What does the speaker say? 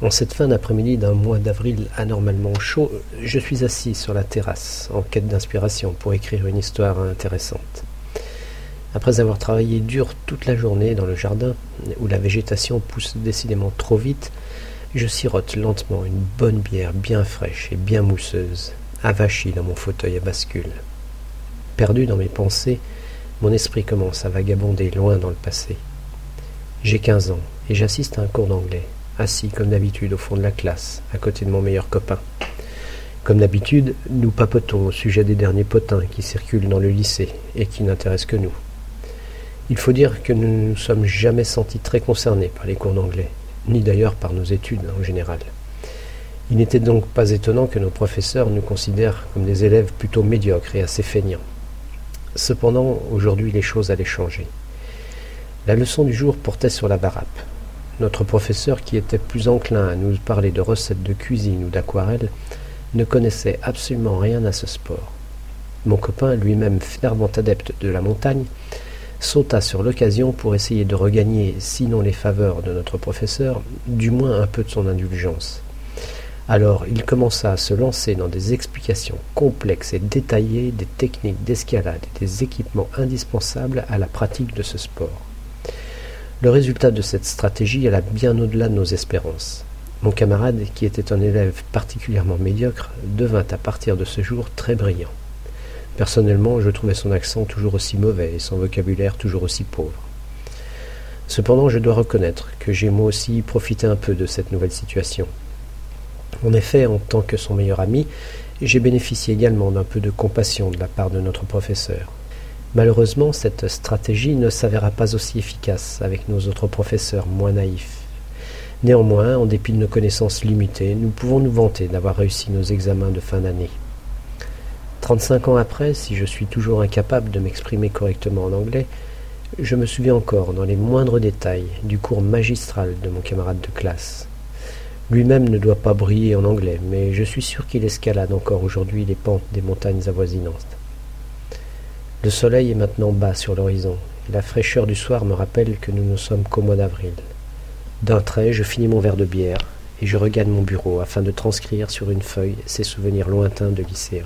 En cette fin d'après-midi d'un mois d'avril anormalement chaud, je suis assis sur la terrasse, en quête d'inspiration pour écrire une histoire intéressante. Après avoir travaillé dur toute la journée dans le jardin, où la végétation pousse décidément trop vite, je sirote lentement une bonne bière bien fraîche et bien mousseuse, avachie dans mon fauteuil à bascule. Perdu dans mes pensées, mon esprit commence à vagabonder loin dans le passé. J'ai quinze ans et j'assiste à un cours d'anglais, assis comme d'habitude au fond de la classe, à côté de mon meilleur copain. Comme d'habitude, nous papotons au sujet des derniers potins qui circulent dans le lycée et qui n'intéressent que nous. Il faut dire que nous ne nous sommes jamais sentis très concernés par les cours d'anglais, ni d'ailleurs par nos études en général. Il n'était donc pas étonnant que nos professeurs nous considèrent comme des élèves plutôt médiocres et assez feignants. Cependant, aujourd'hui, les choses allaient changer. La leçon du jour portait sur la barappe. Notre professeur, qui était plus enclin à nous parler de recettes de cuisine ou d'aquarelle, ne connaissait absolument rien à ce sport. Mon copain, lui-même fervent adepte de la montagne, sauta sur l'occasion pour essayer de regagner, sinon les faveurs de notre professeur, du moins un peu de son indulgence. Alors il commença à se lancer dans des explications complexes et détaillées des techniques d'escalade et des équipements indispensables à la pratique de ce sport. Le résultat de cette stratégie alla bien au-delà de nos espérances. Mon camarade, qui était un élève particulièrement médiocre, devint à partir de ce jour très brillant. Personnellement, je trouvais son accent toujours aussi mauvais et son vocabulaire toujours aussi pauvre. Cependant, je dois reconnaître que j'ai moi aussi profité un peu de cette nouvelle situation. En effet, en tant que son meilleur ami, j'ai bénéficié également d'un peu de compassion de la part de notre professeur. Malheureusement, cette stratégie ne s'avéra pas aussi efficace avec nos autres professeurs moins naïfs. Néanmoins, en dépit de nos connaissances limitées, nous pouvons nous vanter d'avoir réussi nos examens de fin d'année. Trente-cinq ans après, si je suis toujours incapable de m'exprimer correctement en anglais, je me souviens encore, dans les moindres détails, du cours magistral de mon camarade de classe. Lui-même ne doit pas briller en anglais, mais je suis sûr qu'il escalade encore aujourd'hui les pentes des montagnes avoisinantes. Le soleil est maintenant bas sur l'horizon, et la fraîcheur du soir me rappelle que nous ne sommes qu'au mois d'avril. D'un trait, je finis mon verre de bière, et je regagne mon bureau afin de transcrire sur une feuille ces souvenirs lointains de lycéens.